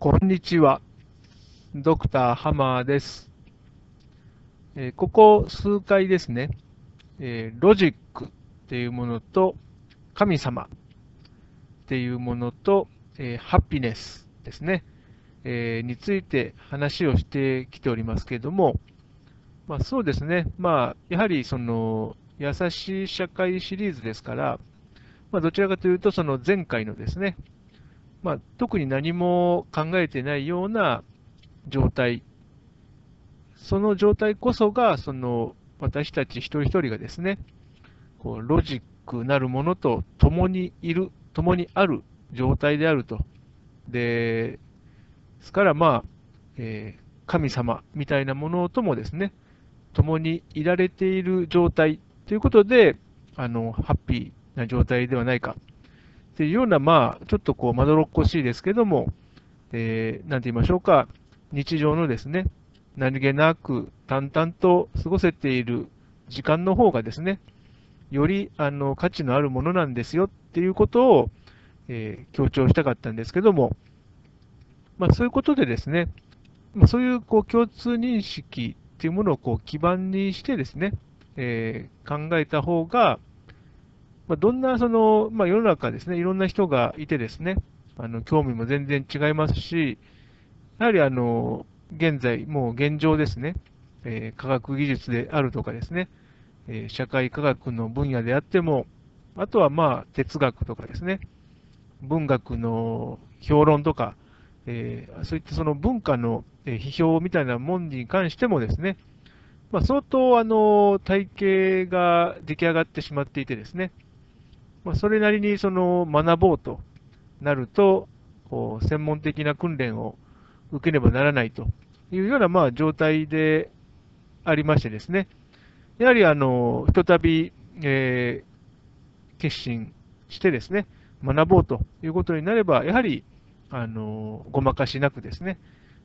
こんにちは。ドクターハマーです。えー、ここ数回ですね、えー、ロジックっていうものと神様っていうものと、えー、ハピネスですね、えについて話をしてきておりますけれども、まあ、そうですね、まあ、やはりその優しい社会シリーズですから、まあ、どちらかというと、その前回のですね、まあ、特に何も考えてないような状態、その状態こそが、その私たち一人一人がですね、こうロジックなるものと共にいる、共にある状態であると。で、ですから、まあ、えー、神様みたいなものともですね、共にいられている状態ということで、あの、ハッピーな状態ではないかっていうような、まあ、ちょっとこう、まどろっこしいですけども、えー、なんて言いましょうか、日常のですね、何気なく淡々と過ごせている時間の方がですね、よりあの価値のあるものなんですよっていうことを、えー、強調したかったんですけども、まあ、そういうことでですね、まあ、そういうこう共通認識っていうものをこう基盤にしてですね、えー、考えた方が、まあ、どんなその、まあ、世の中ですね、いろんな人がいてですね、あの興味も全然違いますし、やはりあの現在、もう現状ですね、えー、科学技術であるとかですね、えー、社会科学の分野であっても、あとはまあ哲学とかですね、文学の評論とか、えー、そういったその文化の批評みたいなものに関してもですね、まあ、相当あの体系が出来上がってしまっていてですね、まあ、それなりにその学ぼうとなると、こう専門的な訓練を受けねばならないというようなまあ状態でありましてですね、やはりあのひとたび、えー、決心してですね、学ぼうということになれば、やはりあのごまかしなくですね、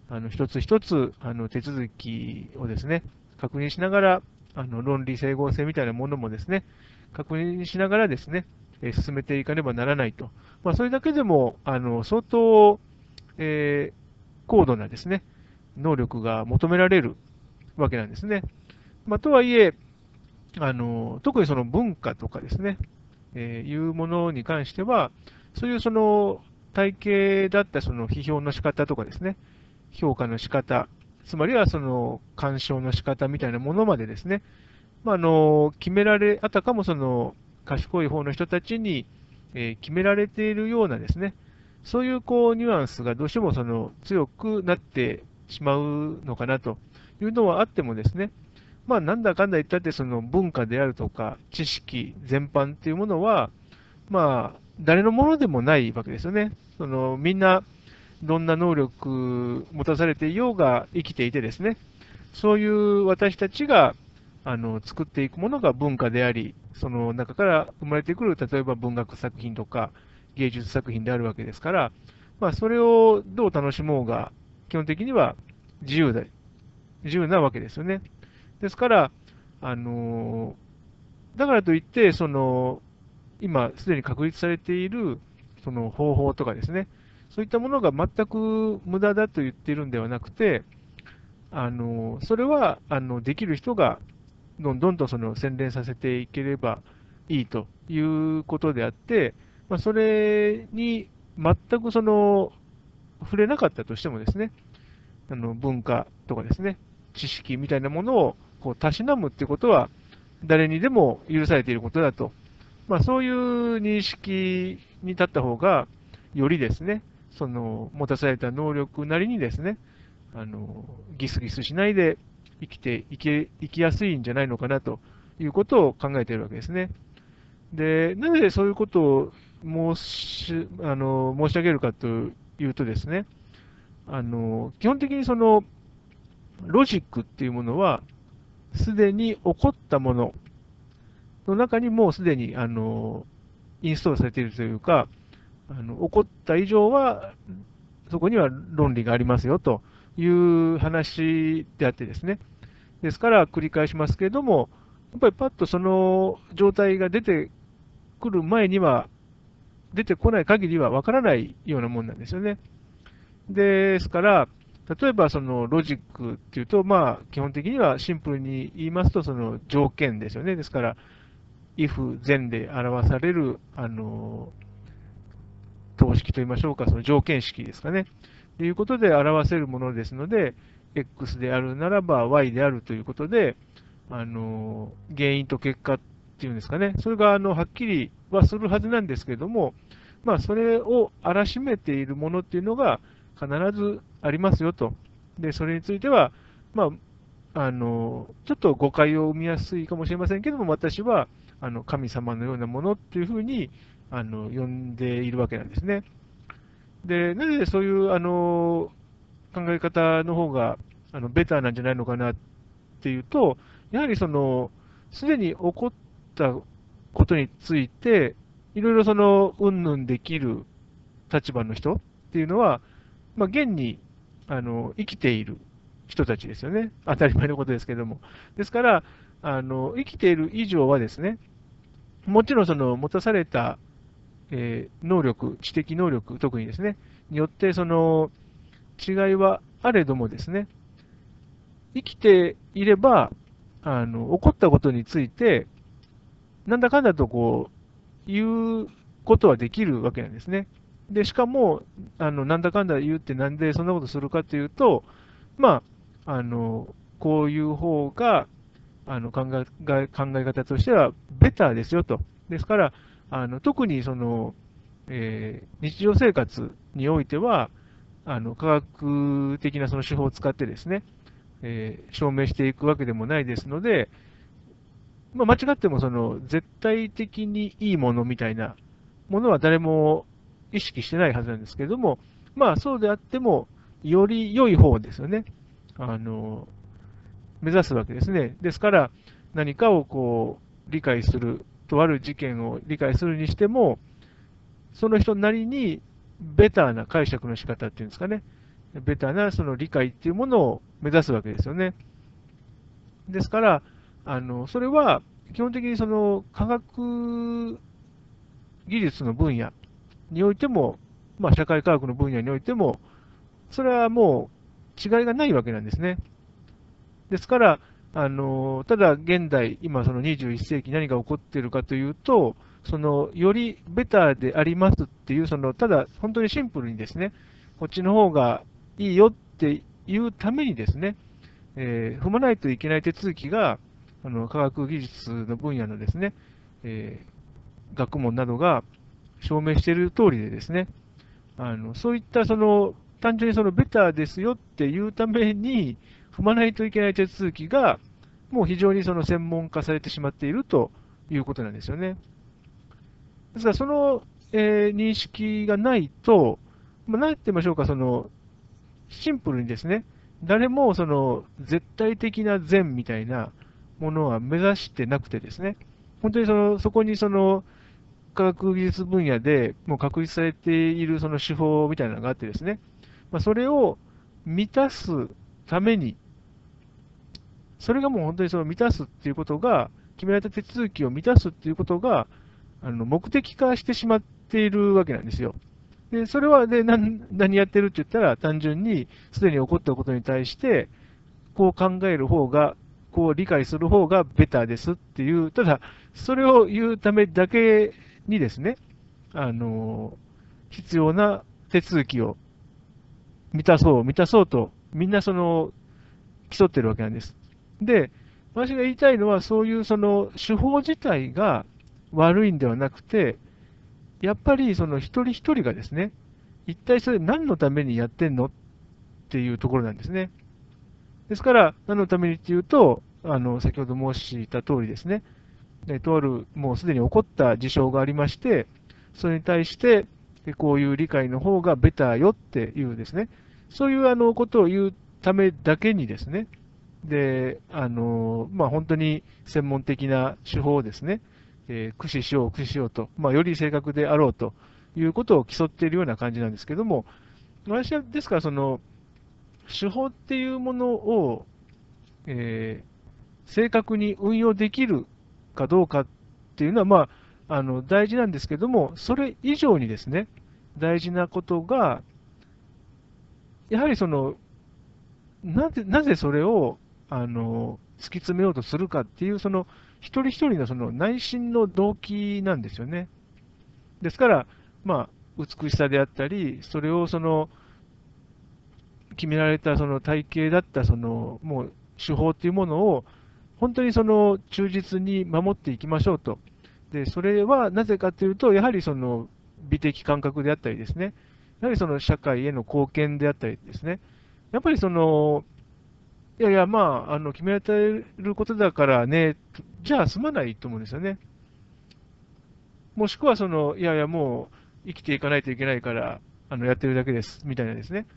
あの一つ一つあの手続きをですね、確認しながら、あの論理整合性みたいなものもですね、確認しながらですね、え進めていかねばならないと。まあ、それだけでも、あの相当、えー、高度なですね、能力が求められるわけなんですね。まあ、とはいえ、あの特にその文化とかですね、えー、いうものに関しては、そういうその体系だったその批評の仕方とかですね、評価の仕方、つまりはその干渉の仕方みたいなものまでですね、まあ、あの決められ、あたかもその賢い方の人たちに、え決められているようなですね、そういうこうニュアンスがどうしてもその強くなってしまうのかなというのはあってもですね、まあ、なんだかんだ言ったってその文化であるとか知識全般っていうものは、まあ、誰のものでもないわけですよね。そのみんなどんな能力持たされていようが生きていてですね、そういう私たちがあの作っていくものが文化であり、その中から生まれてくる、例えば文学作品とか芸術作品であるわけですから、まあ、それをどう楽しもうが、基本的には自由で、自由なわけですよね。ですから、あのだからといって、その、今すでに確立されているその方法とかですね、そういったものが全く無駄だと言っているんではなくて、あのそれはあのできる人がどんどんとその洗練させていければいいということであって、まあ、それに全くその触れなかったとしてもですね、あの文化とかですね、知識みたいなものをこうたしなむってことは、誰にでも許されていることだと、まあ、そういう認識に立った方が、よりですね、その持たされた能力なりにですね、あのギスギスしないで生きていけいきやすいんじゃないのかなということを考えているわけですね。で、なぜそういうことを申しあの申し上げるかというとですね、あの基本的にそのロジックっていうものは、すでに起こったものの中にもうすでにあのインストールされているというか、あの起こった以上は、そこには論理がありますよという話であってですね、ですから繰り返しますけれども、やっぱりパッとその状態が出てくる前には、出てこない限りはわからないようなもんなんですよね。ですから、例えばそのロジックっていうと、まあ、基本的にはシンプルに言いますと、その条件ですよね。ですから、if 前で表される、あの、等式と言いましょうか、その条件式ですかね。ということで表せるものですので、x であるならば y であるということで、あの、原因と結果っていうんですかね。それが、あの、はっきりはするはずなんですけれども、まあ、それを荒らしめているものっていうのが必ずありますよと。で、それについては、まあ、あの、ちょっと誤解を生みやすいかもしれませんけども、私は、あの、神様のようなものっていうふうに、あの、呼んでいるわけなんですね。で、なぜそういう、あの、考え方の方が、あの、ベターなんじゃないのかなっていうと、やはりその、すでに起こったことについて、いろいろその、うんぬんできる立場の人っていうのは、まあ、現に、あの、生きている人たちですよね。当たり前のことですけども。ですから、あの、生きている以上はですね、もちろんその持たされた、えー、能力、知的能力、特にですね、によって、その違いはあれどもですね、生きていれば、あの、起こったことについて、なんだかんだとこう、言うことはできるわけなんですね。で、しかも、あの、なんだかんだ言うってなんでそんなことするかというと、まあ、あの、こういう方が、あの、考え、考え方としては、ベターですよと。ですから、あの、特にその、えー、日常生活においては、あの、科学的なその手法を使ってですね、えー、証明していくわけでもないですので、まあ、間違ってもその絶対的にいいものみたいなものは誰も意識してないはずなんですけれども、まあそうであっても、より良い方ですよね。あの、目指すわけですね。ですから、何かをこう、理解する、とある事件を理解するにしても、その人なりにベターな解釈の仕方っていうんですかね。ベターなその理解っていうものを目指すわけですよね。ですから、あの、それは基本的にその科学技術の分野においても、まあ、社会科学の分野においても、それはもう違いがないわけなんですね。ですから、あのただ現代、今その21世紀何が起こっているかというと、そのよりベターでありますっていう、そのただ本当にシンプルにですね、こっちの方がいいよっていうためにですね、えー、踏まないといけない手続きが、あの科学技術の分野のですね、えー、学問などが証明している通りでですね、あのそういったその単純にそのベターですよっていうために踏まないといけない手続きが、もう非常にその専門化されてしまっているということなんですよね。ですから、その、えー、認識がないと、まあ、何て言いましょうか、そのシンプルにですね、誰もその絶対的な善みたいなものは目指してなくてですね、本当にそのそこにその科学技術分野でもう確立されているその手法みたいなのがあってですね、まあ、それを満たすために、それがもう本当にその満たすっていうことが、決められた手続きを満たすっていうことが、あの目的化してしまっているわけなんですよ。で、それはで何何やってるって言ったら、単純にすでに起こったことに対して、こう考える方が、こう理解する方がベターですっていう、ただ、それを言うためだけにですね、あの、必要な手続きを満たそう、満たそうと、みんなその、競ってるわけなんです。で、私が言いたいのは、そういうその手法自体が悪いんではなくて、やっぱりその一人一人がですね、一体それ何のためにやってんの？っていうところなんですね。ですから、何のためにっていうと、あの先ほど申した通りですね、とあるもうすでに起こった事象がありまして、それに対して、こういう理解の方がベターよっていうですね、そういうあのことを言うためだけにですね、で、あの、まあ、本当に専門的な手法をですね、えー、駆使しよう、駆使しようと、まあ、より正確であろうということを競っているような感じなんですけども、私はですから、その、手法っていうものを、えー、正確に運用できるかどうかっていうのは、まあ、あの大事なんですけども、それ以上にですね、大事なことが、やはりその、なぜ、なぜそれを、あの、突き詰めようとするかっていう、その、一人一人のその内心の動機なんですよね。ですから、まあ、美しさであったり、それをその、決められたその体系だったその、もう手法っていうものを、本当にその忠実に守っていきましょうと。で、それはなぜかというと、やはりその美的感覚であったりですね、やはりその社会への貢献であったりですね、やっぱりその、いやいや、まあ、あの決められることだからね、じゃあ済まないと思うんですよね。もしくはその、いやいや、もう生きていかないといけないから、あのやってるだけです、みたいなですね。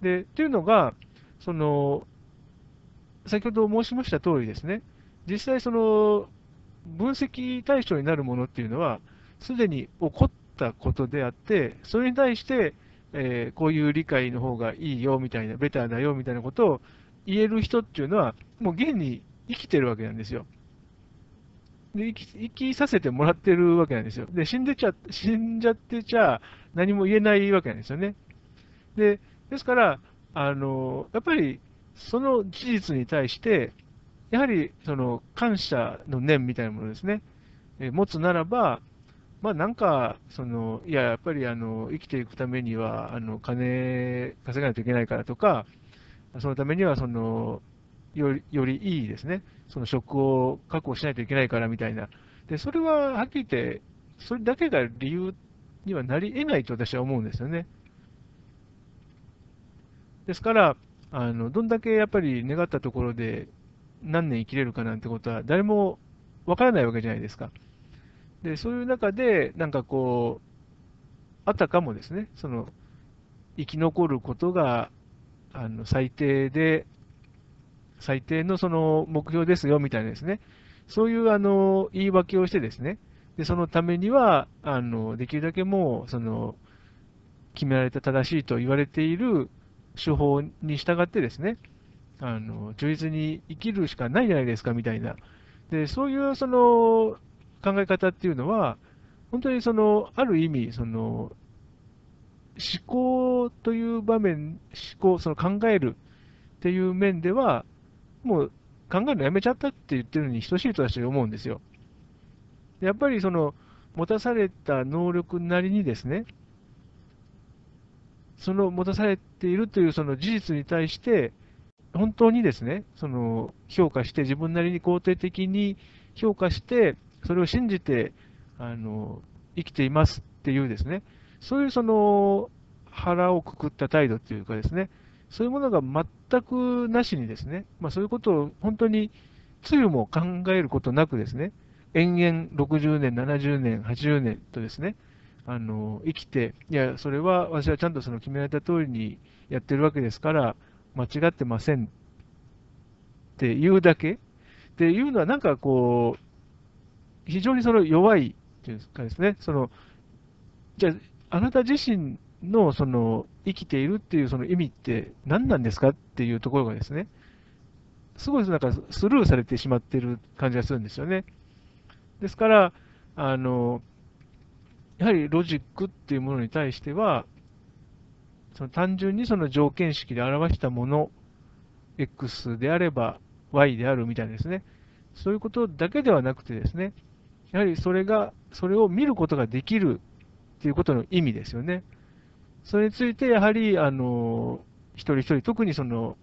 で、っていうのが、その、先ほど申しました通りですね、実際その、分析対象になるものっていうのは、すでに起こったことであって、それに対して、えー、こういう理解の方がいいよみたいな、ベターだよみたいなことを言える人っていうのは、もう現に生きてるわけなんですよ。で生き生きさせてもらってるわけなんですよ。で、死んでちゃ、死んじゃってちゃ何も言えないわけなんですよね。で、ですから、あの、やっぱりその事実に対して、やはりその感謝の念みたいなものですね、え持つならば、まあなんか、その、いや、やっぱりあの生きていくためには、あの金稼がないといけないからとか、そのためにはそのよりよりいいですね、その職を確保しないといけないからみたいな、でそれははっきり言って、それだけが理由にはなり得ないと私は思うんですよね。ですから、あのどんだけやっぱり願ったところで何年生きれるかなんてことは誰もわからないわけじゃないですか。で、そういう中で、なんかこう、あたかもですね、その、生き残ることが、あの、最低で、最低のその目標ですよ、みたいなですね、そういうあの、言い訳をしてですね、で、そのためには、あの、できるだけもう、その、決められた正しいと言われている手法に従ってですね、あの、忠実に生きるしかないじゃないですか、みたいな。で、そういうその考え方っていうのは、本当にその、ある意味、その、思考という場面、思考、その考えるっていう面では、もう考えるのやめちゃったって言ってるのに等しいと私は思うんですよ。やっぱりその、持たされた能力なりにですね、その持たされているというその事実に対して、本当にですね、その評価して、自分なりに肯定的に評価して、それを信じてあの生きていますっていうですね、そういうその腹をくくった態度っていうかですね、そういうものが全くなしにですね、まあ、そういうことを本当につゆも考えることなくですね、延々60年、70年、80年とですね、あの生きて、いや、それは私はちゃんとその決められた通りにやってるわけですから、間違ってませんっていうだけ。っていうのは、なんかこう、非常にその弱いっていうかですね、そのじゃ、あなた自身のその生きているっていうその意味って何なんですかっていうところがですね、すごいなんかスルーされてしまっている感じがするんですよね。ですから、あのやはりロジックっていうものに対しては、その単純にその条件式で表したもの、X であれば Y であるみたいなですね、そういうことだけではなくてですね、やはりそれが、それを見ることができるっていうことの意味ですよね。それについて、やはり、あの、一人一人、特にその、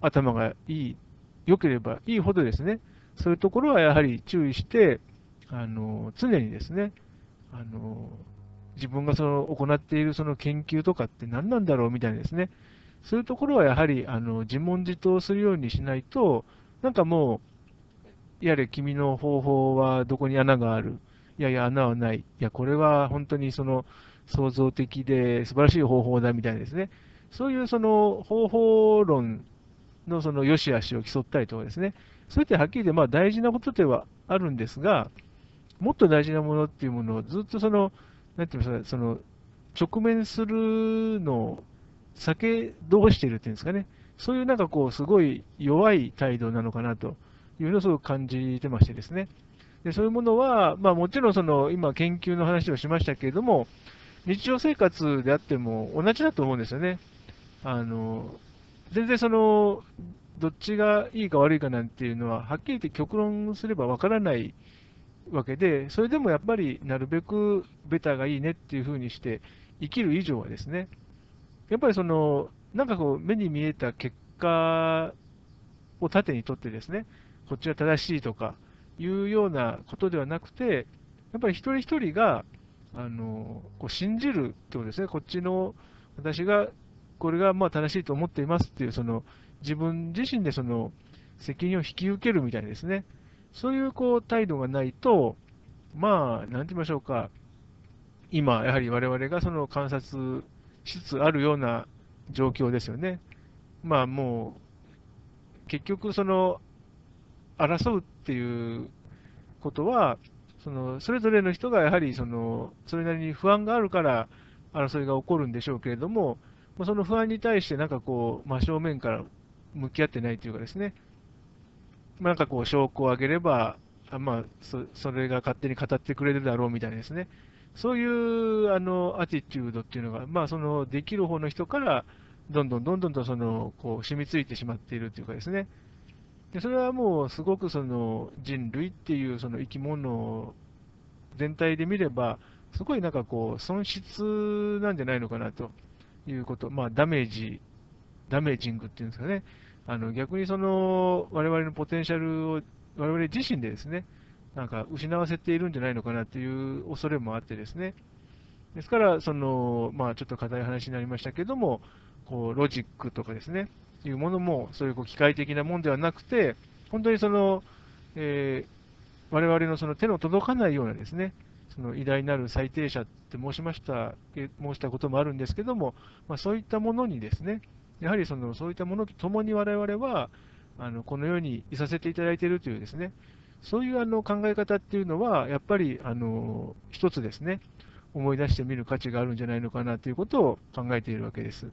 頭がいい、良ければいいほどですね、そういうところはやはり注意して、あの、常にですね、あの、自分がその行っているその研究とかって何なんだろうみたいなですね、そういうところはやはりあの自問自答するようにしないと、なんかもう、やれ君の方法はどこに穴がある、いやいや穴はない、いやこれは本当にその創造的で素晴らしい方法だみたいですね、そういうその方法論のその良し悪しを競ったりとかですね、そういったはっきりでまあ大事なことではあるんですが、もっと大事なものっていうものをずっとそのなんていうんですか、その、直面するのを避けどしているっていうんですかね、そういうなんかこう、すごい弱い態度なのかなというのをすごく感じてましてですね。でそういうものは、まあ、もちろんその今、研究の話をしましたけれども、日常生活であっても同じだと思うんですよね。あの、全然その、どっちがいいか悪いかなんていうのは、はっきり言って極論すればわからないわけで、それでもやっぱりなるべくベターがいいねっていうふうにして生きる以上はですね、やっぱりその、なんかこう、目に見えた結果を盾にとってですね、こっちが正しいとかいうようなことではなくて、やっぱり一人一人が、あの、こう信じるってことですね、こっちの、私が、これがまあ正しいと思っていますっていう、その、自分自身でその、責任を引き受けるみたいですね、そういうこう態度がないと、まあ、なんて言いましょうか、今、やはり我々がその観察しつつあるような状況ですよね。まあもう、結局、その、争うていうことは、そのそれぞれの人がやはりそのそれなりに不安があるから争いが起こるんでしょうけれども、その不安に対してなんかこう、真正面から向き合ってないというかですね、なんかこう、証拠を挙げれば、まあそ、それが勝手に語ってくれるだろうみたいなですね、そういうあのアティチュードっていうのが、まあ、そのできる方の人から、どんどんどんどんとそのこう染みついてしまっているというかですね、でそれはもうすごくその人類っていうその生き物全体で見れば、すごいなんかこう、損失なんじゃないのかなということ、まあ、ダメージ、ダメージングっていうんですかね、あの逆にその我々のポテンシャルを我々自身でですね、なんか失わせているんじゃないのかなという恐れもあってですね、ですから、そのまあ、ちょっと硬い話になりましたけども、こうロジックとかですね、いうものも、そういうこう機械的なもんではなくて、本当にその、えー、我々のその手の届かないようなですね、その偉大なる最低者って申しました、申したこともあるんですけども、まあ、そういったものにですね、やはりそのそういったものとともに我々は、あのこの世にいさせていただいているというですね、そういうあの考え方っていうのは、やっぱりあの一つですね、思い出してみる価値があるんじゃないのかなということを考えているわけです。